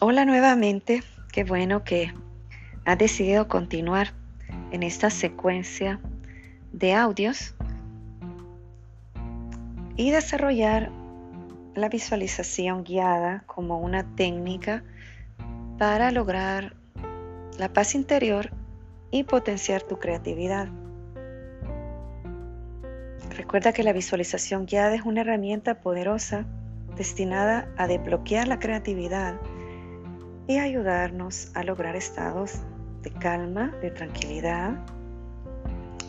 Hola nuevamente, qué bueno que has decidido continuar en esta secuencia de audios y desarrollar la visualización guiada como una técnica para lograr la paz interior y potenciar tu creatividad. Recuerda que la visualización guiada es una herramienta poderosa destinada a desbloquear la creatividad y ayudarnos a lograr estados de calma, de tranquilidad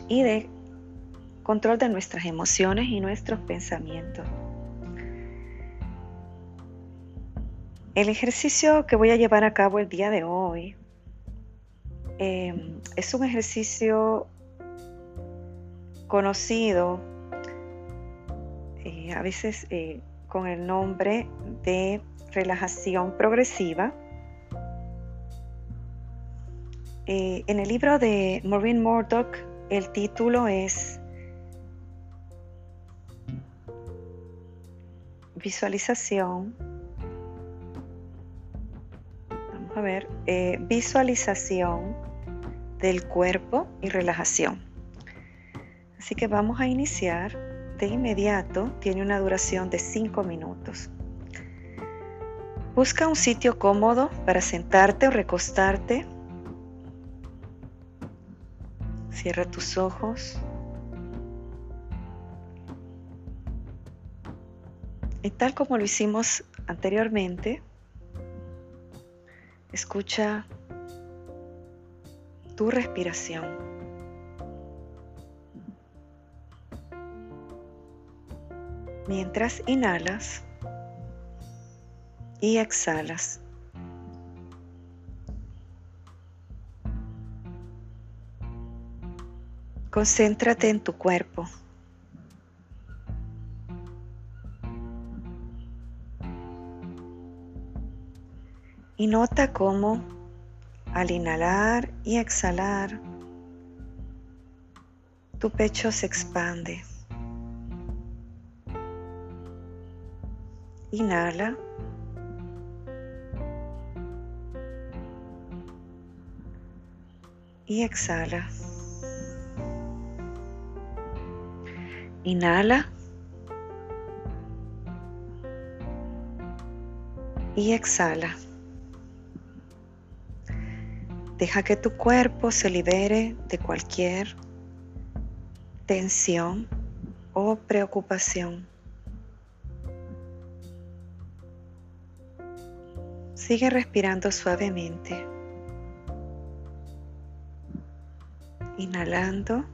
y de control de nuestras emociones y nuestros pensamientos. El ejercicio que voy a llevar a cabo el día de hoy em, es un ejercicio conocido eh, a veces eh, con el nombre de relajación progresiva Eh, en el libro de Maureen Murdoch, el título es Visualización. Vamos a ver, eh, visualización del cuerpo y relajación. Así que vamos a iniciar de inmediato. Tiene una duración de 5 minutos. Busca un sitio cómodo para sentarte o recostarte Cierra tus ojos. Y tal como lo hicimos anteriormente, escucha tu respiración. Mientras inhalas y exhalas. Concéntrate en tu cuerpo. Y nota cómo al inhalar y exhalar, tu pecho se expande. Inhala. Y exhala. Inhala. Y exhala. Deja que tu cuerpo se libere de cualquier tensión o preocupación. Sigue respirando suavemente. Inhalando.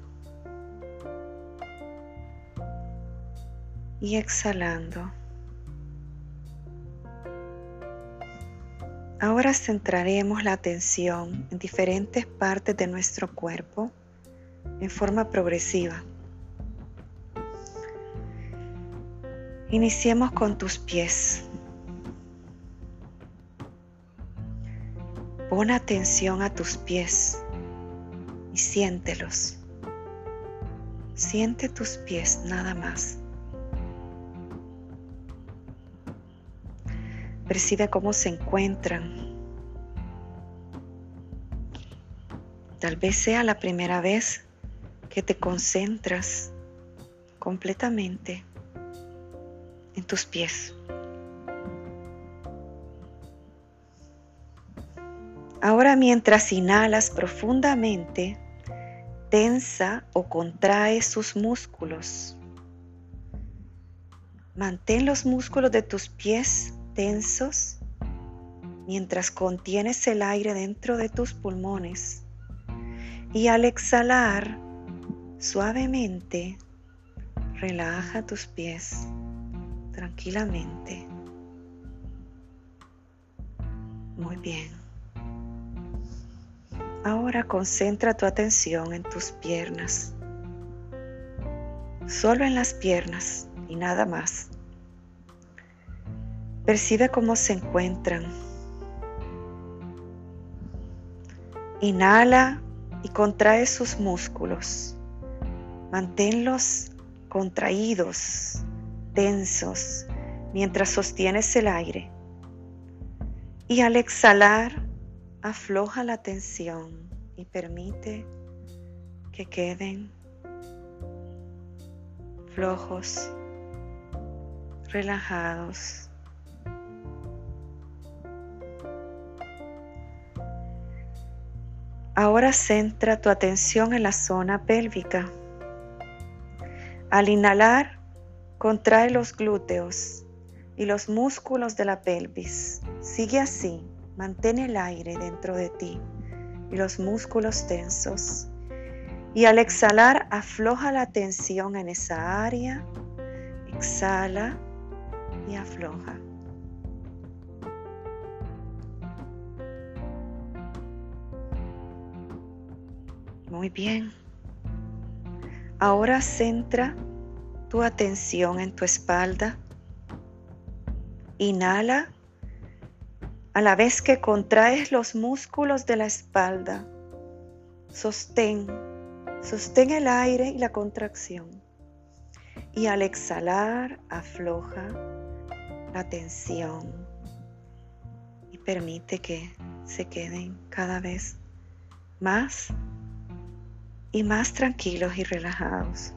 Y exhalando. Ahora centraremos la atención en diferentes partes de nuestro cuerpo en forma progresiva. Iniciemos con tus pies. Pon atención a tus pies y siéntelos. Siente tus pies nada más. Percibe cómo se encuentran. Tal vez sea la primera vez que te concentras completamente en tus pies. Ahora mientras inhalas profundamente, tensa o contrae sus músculos. Mantén los músculos de tus pies tensos mientras contienes el aire dentro de tus pulmones. Y al exhalar, suavemente, relaja tus pies tranquilamente. Muy bien. Ahora concentra tu atención en tus piernas. Solo en las piernas y nada más. Percibe cómo se encuentran. Inhala y contrae sus músculos. Manténlos contraídos, tensos, mientras sostienes el aire. Y al exhalar, afloja la tensión y permite que queden flojos, relajados. Ahora centra tu atención en la zona pélvica. Al inhalar, contrae los glúteos y los músculos de la pelvis. Sigue así, mantén el aire dentro de ti y los músculos tensos. Y al exhalar, afloja la tensión en esa área. Exhala y afloja. Muy bien. Ahora centra tu atención en tu espalda. Inhala a la vez que contraes los músculos de la espalda. Sostén, sostén el aire y la contracción. Y al exhalar, afloja la tensión y permite que se queden cada vez más y más tranquilos y relajados.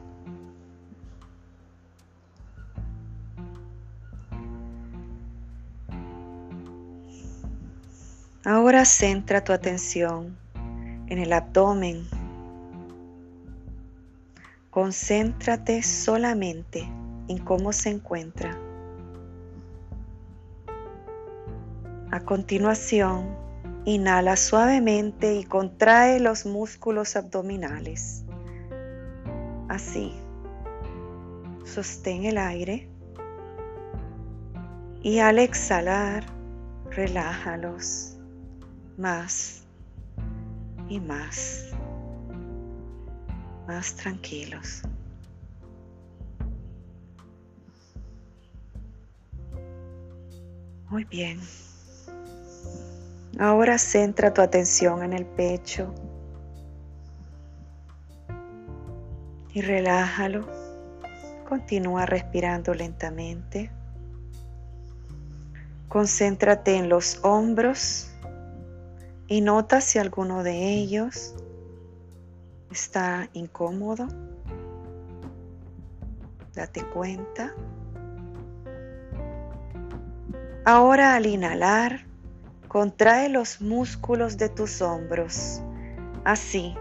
Ahora centra tu atención en el abdomen. Concéntrate solamente en cómo se encuentra. A continuación, Inhala suavemente y contrae los músculos abdominales. Así. Sostén el aire. Y al exhalar, relájalos más y más. Más tranquilos. Muy bien. Ahora centra tu atención en el pecho y relájalo. Continúa respirando lentamente. Concéntrate en los hombros y nota si alguno de ellos está incómodo. Date cuenta. Ahora al inhalar, Contrae los músculos de tus hombros, así,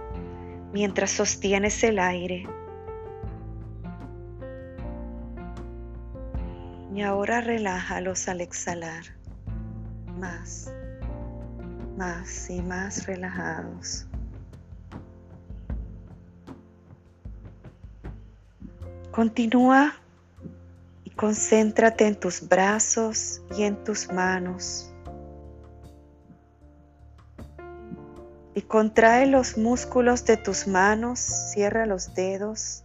mientras sostienes el aire. Y ahora relájalos al exhalar, más, más y más relajados. Continúa y concéntrate en tus brazos y en tus manos. Y contrae los músculos de tus manos, cierra los dedos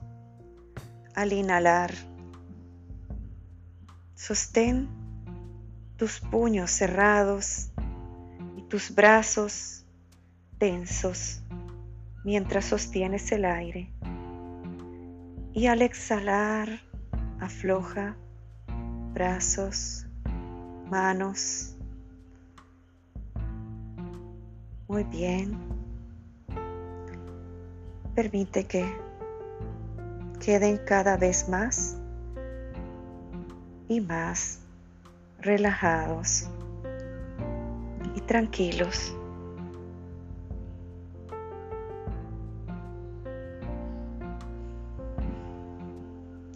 al inhalar. Sostén tus puños cerrados y tus brazos tensos mientras sostienes el aire. Y al exhalar, afloja brazos, manos, Muy bien. Permite que queden cada vez más y más relajados y tranquilos.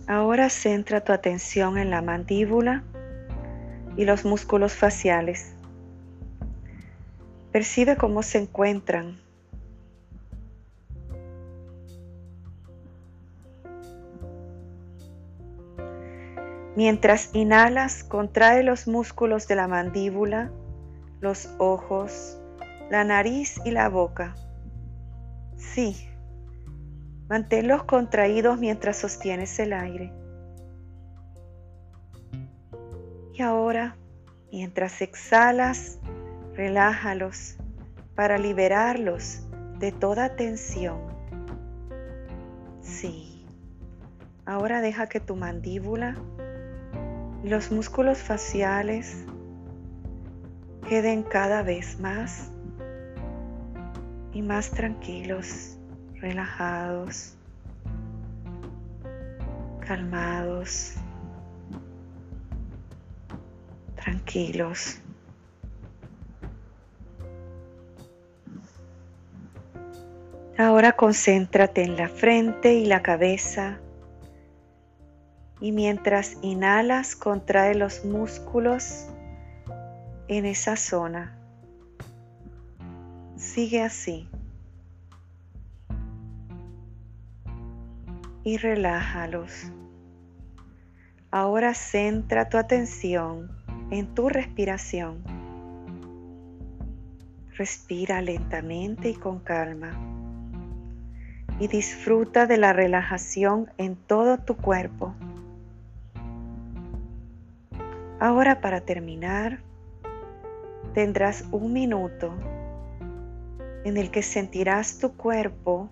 Ahora centra tu atención en la mandíbula y los músculos faciales. Percibe cómo se encuentran. Mientras inhalas, contrae los músculos de la mandíbula, los ojos, la nariz y la boca. Sí, manténlos contraídos mientras sostienes el aire. Y ahora, mientras exhalas, Relájalos para liberarlos de toda tensión. Sí. Ahora deja que tu mandíbula y los músculos faciales queden cada vez más y más tranquilos, relajados, calmados, tranquilos. Ahora concéntrate en la frente y la cabeza y mientras inhalas contrae los músculos en esa zona. Sigue así. Y relájalos. Ahora centra tu atención en tu respiración. Respira lentamente y con calma. Y disfruta de la relajación en todo tu cuerpo. Ahora para terminar, tendrás un minuto en el que sentirás tu cuerpo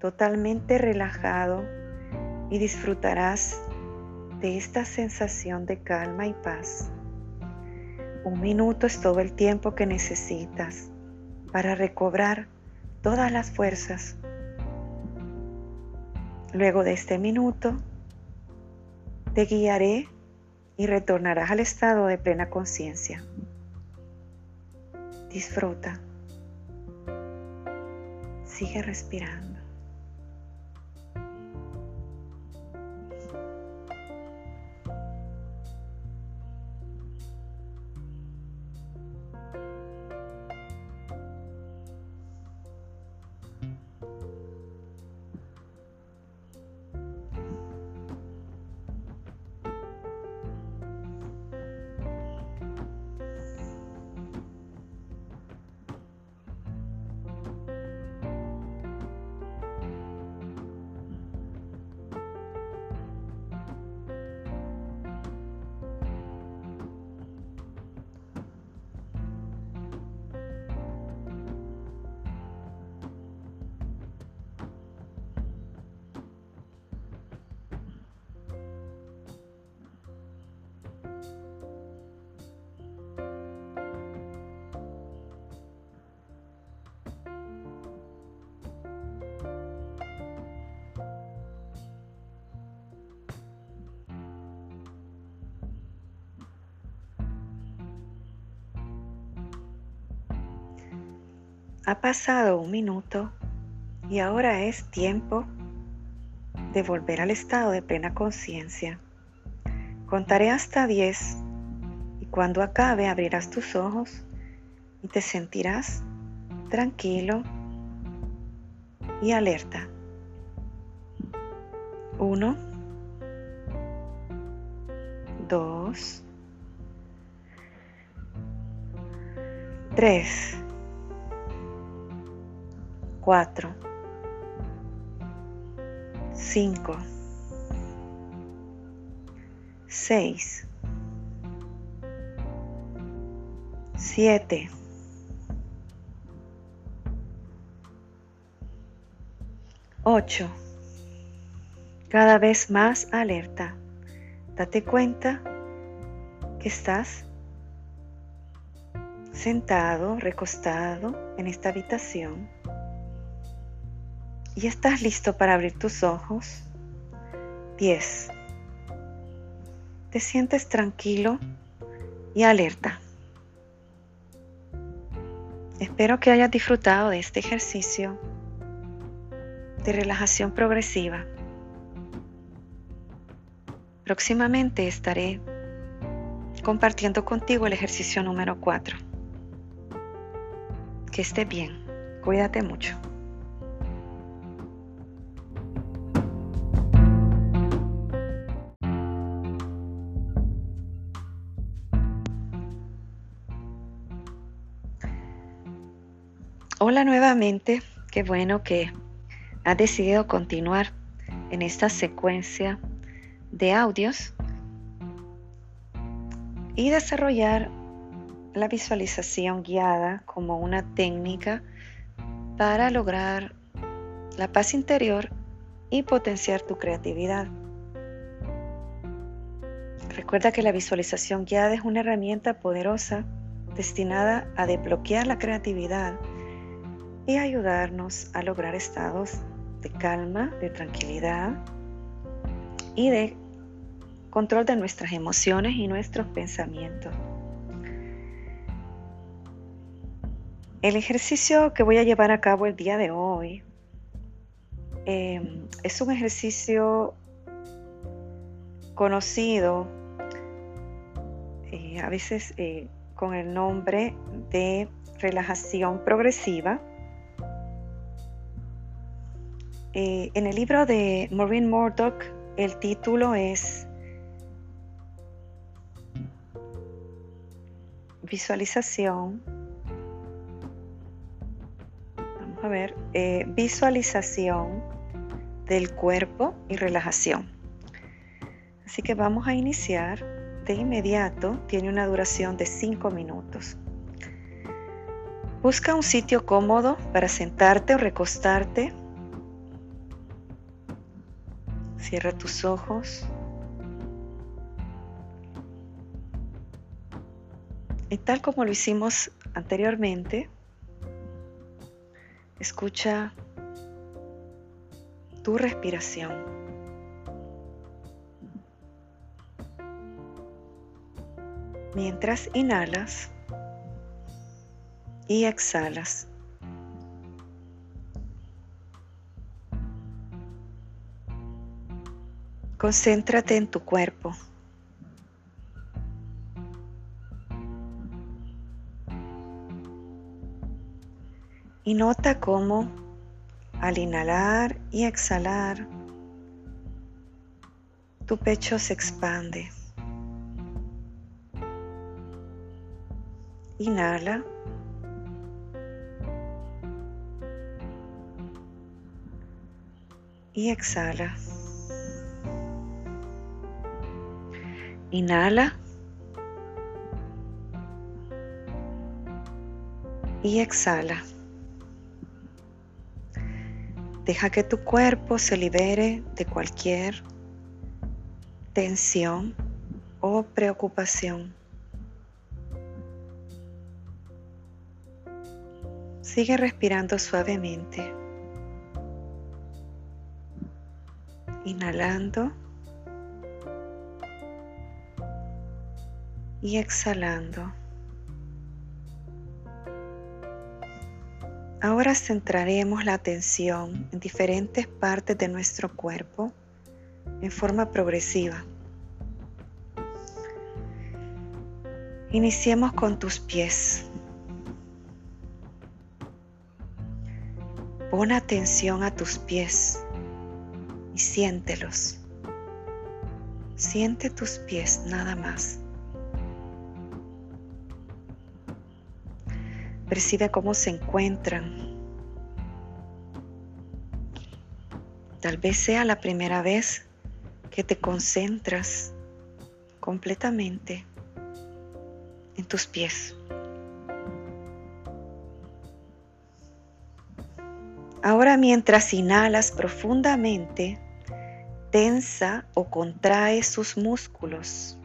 totalmente relajado y disfrutarás de esta sensación de calma y paz. Un minuto es todo el tiempo que necesitas para recobrar todas las fuerzas. Luego de este minuto, te guiaré y retornarás al estado de plena conciencia. Disfruta. Sigue respirando. Ha pasado un minuto y ahora es tiempo de volver al estado de plena conciencia. Contaré hasta 10 y cuando acabe abrirás tus ojos y te sentirás tranquilo y alerta. 1, 2, 3 cuatro, cinco, seis, siete, ocho. Cada vez más alerta. Date cuenta que estás sentado, recostado en esta habitación y estás listo para abrir tus ojos. 10. Te sientes tranquilo y alerta. Espero que hayas disfrutado de este ejercicio de relajación progresiva. Próximamente estaré compartiendo contigo el ejercicio número 4. Que esté bien. Cuídate mucho. Hola nuevamente, qué bueno que has decidido continuar en esta secuencia de audios y desarrollar la visualización guiada como una técnica para lograr la paz interior y potenciar tu creatividad. Recuerda que la visualización guiada es una herramienta poderosa destinada a desbloquear la creatividad y ayudarnos a lograr estados de calma, de tranquilidad y de control de nuestras emociones y nuestros pensamientos. El ejercicio que voy a llevar a cabo el día de hoy em, es un ejercicio conocido eh, a veces eh, con el nombre de relajación progresiva. Eh, en el libro de Maureen Murdoch, el título es Visualización. Vamos a ver, visualización del cuerpo y relajación. Así que vamos a iniciar de inmediato. Tiene una duración de 5 minutos. Busca un sitio cómodo para sentarte o recostarte. Cierra tus ojos. Y tal como lo hicimos anteriormente, escucha tu respiración. mientras inhalas y exhalas. Concéntrate en tu cuerpo. Y nota cómo al inhalar y exhalar, tu pecho se expande. Inhala. Y exhala. Inhala. Y exhala. Deja que tu cuerpo se libere de cualquier tensión o preocupación. Sigue respirando suavemente. Inhalando. Y exhalando. Ahora centraremos la atención en diferentes partes de nuestro cuerpo en forma progresiva. Iniciemos con tus pies. Pon atención a tus pies y siéntelos. Siente tus pies nada más. Percibe cómo se encuentran. Tal vez sea la primera vez que te concentras completamente en tus pies. Ahora mientras inhalas profundamente, tensa o contrae sus músculos.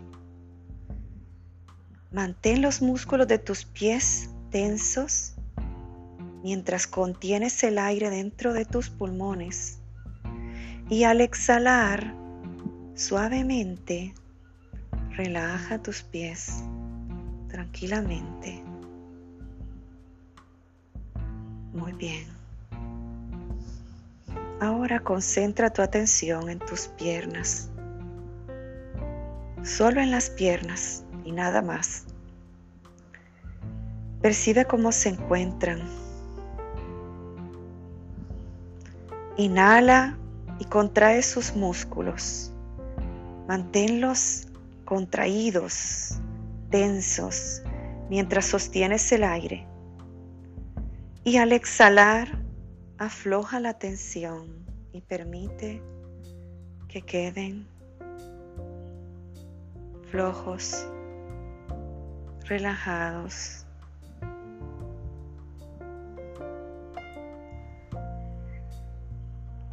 Mantén los músculos de tus pies tensos mientras contienes el aire dentro de tus pulmones. Y al exhalar, suavemente, relaja tus pies tranquilamente. Muy bien. Ahora concentra tu atención en tus piernas. Solo en las piernas y nada más. Percibe cómo se encuentran. Inhala y contrae sus músculos. Manténlos contraídos, tensos, mientras sostienes el aire. Y al exhalar, afloja la tensión y permite que queden flojos, relajados.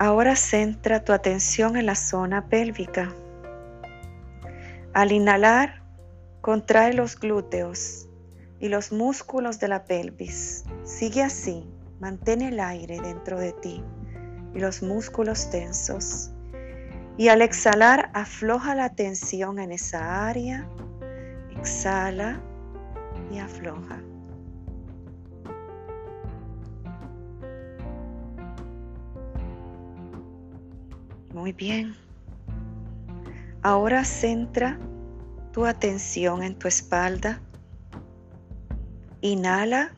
Ahora centra tu atención en la zona pélvica. Al inhalar, contrae los glúteos, y los músculos de la pelvis. Sigue así, mantén el aire dentro de ti y los músculos tensos. Y al exhalar, afloja la tensión en esa área. Exhala y afloja. Muy bien. Ahora centra tu atención en tu espalda. Inhala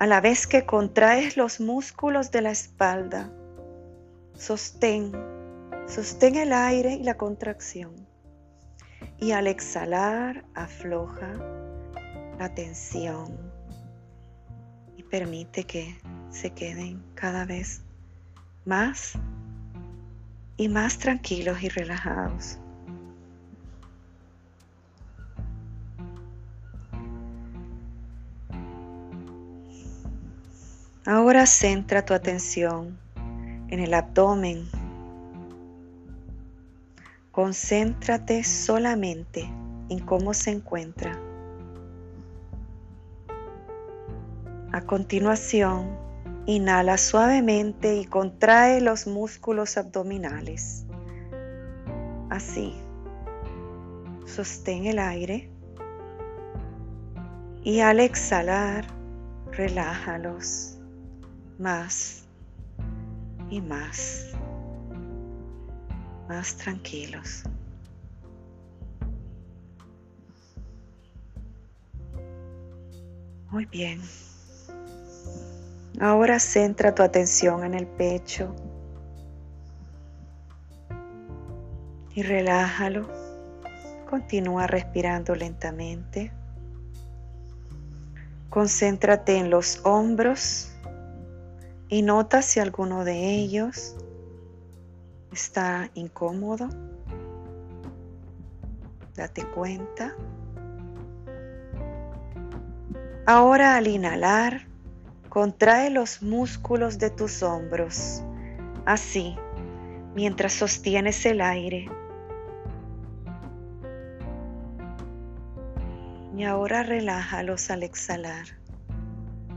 a la vez que contraes los músculos de la espalda. Sostén, sostén el aire y la contracción. Y al exhalar, afloja la tensión y permite que se queden cada vez más y más tranquilos y relajados. Ahora centra tu atención en el abdomen. Concéntrate solamente en cómo se encuentra. A continuación, Inhala suavemente y contrae los músculos abdominales. Así. Sostén el aire. Y al exhalar, relájalos más y más. Más tranquilos. Muy bien. Ahora centra tu atención en el pecho y relájalo. Continúa respirando lentamente. Concéntrate en los hombros y nota si alguno de ellos está incómodo. Date cuenta. Ahora al inhalar, Contrae los músculos de tus hombros, así, mientras sostienes el aire. Y ahora relájalos al exhalar,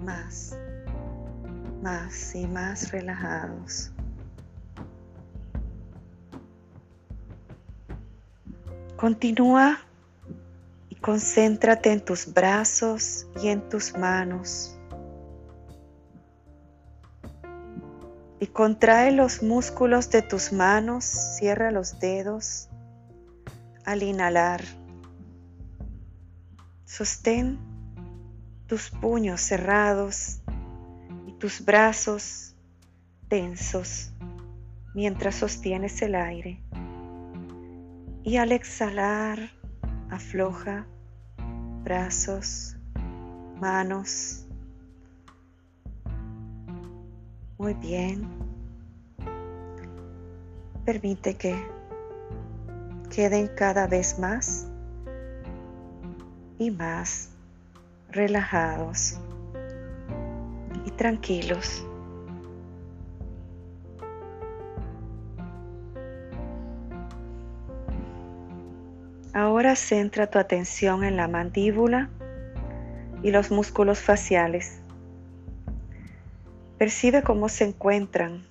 más, más y más relajados. Continúa y concéntrate en tus brazos y en tus manos. Y contrae los músculos de tus manos, cierra los dedos al inhalar. Sostén tus puños cerrados y tus brazos tensos mientras sostienes el aire. Y al exhalar, afloja brazos, manos, Muy bien. Permite que queden cada vez más y más relajados y tranquilos. Ahora centra tu atención en la mandíbula y los músculos faciales. Percibe cómo se encuentran.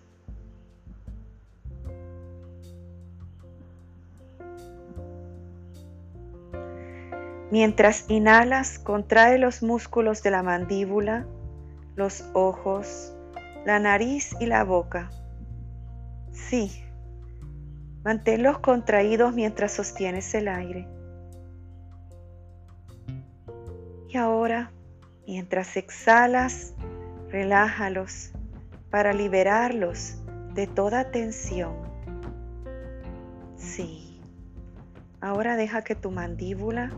Mientras inhalas, contrae los músculos de la mandíbula, los ojos, la nariz y la boca. Sí, manténlos contraídos mientras sostienes el aire. Y ahora, mientras exhalas, Relájalos para liberarlos de toda tensión. Sí. Ahora deja que tu mandíbula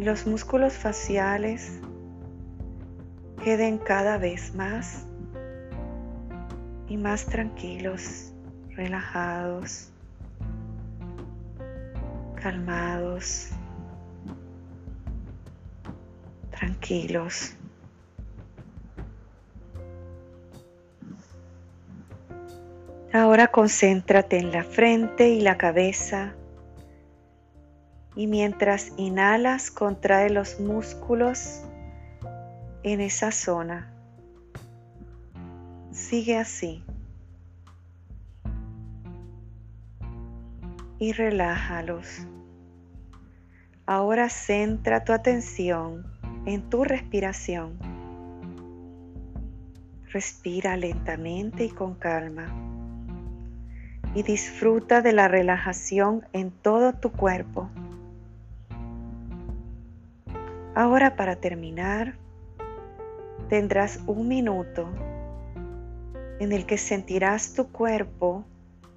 y los músculos faciales queden cada vez más y más tranquilos, relajados, calmados, tranquilos. Ahora concéntrate en la frente y la cabeza Y mientras inhalas, contrae los músculos en esa zona. Sigue así. Y relájalos. Ahora centra tu atención en tu respiración. Respira lentamente y con calma. Y disfruta de la relajación en todo tu cuerpo. Ahora para terminar, tendrás un minuto en el que sentirás tu cuerpo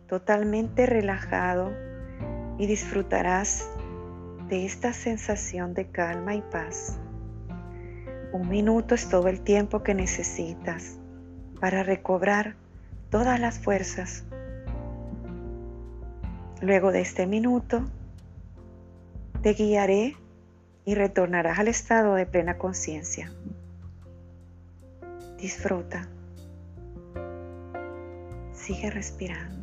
totalmente relajado y disfrutarás de esta sensación de calma y paz. Un minuto es todo el tiempo que necesitas para recobrar todas las fuerzas. Luego de este minuto, te guiaré y retornarás al estado de plena conciencia. Disfruta. Sigue respirando.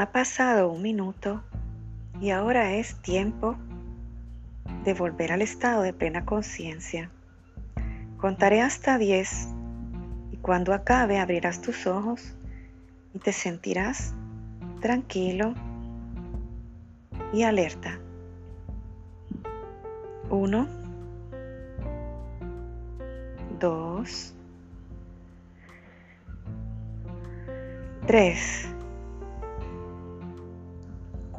Ha pasado un minuto y ahora es tiempo de volver al estado de plena conciencia. Contaré hasta 10 y cuando acabe abrirás tus ojos y te sentirás tranquilo y alerta. 1, 2, 3,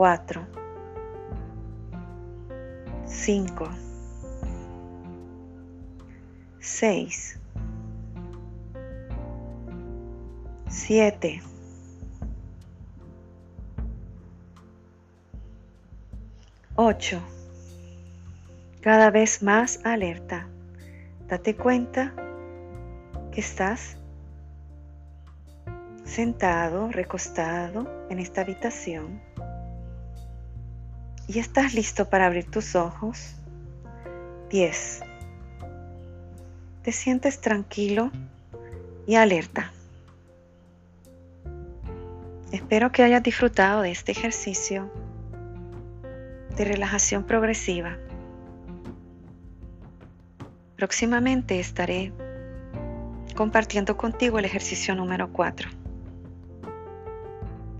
4, 5, 6, 7, 8. Cada vez más alerta. Date cuenta que estás sentado, recostado en esta habitación y estás listo para abrir tus ojos. 10. Te sientes tranquilo y alerta. Espero que hayas disfrutado de este ejercicio de relajación progresiva. Próximamente estaré compartiendo contigo el ejercicio número 4.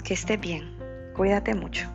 Que esté bien. Cuídate mucho.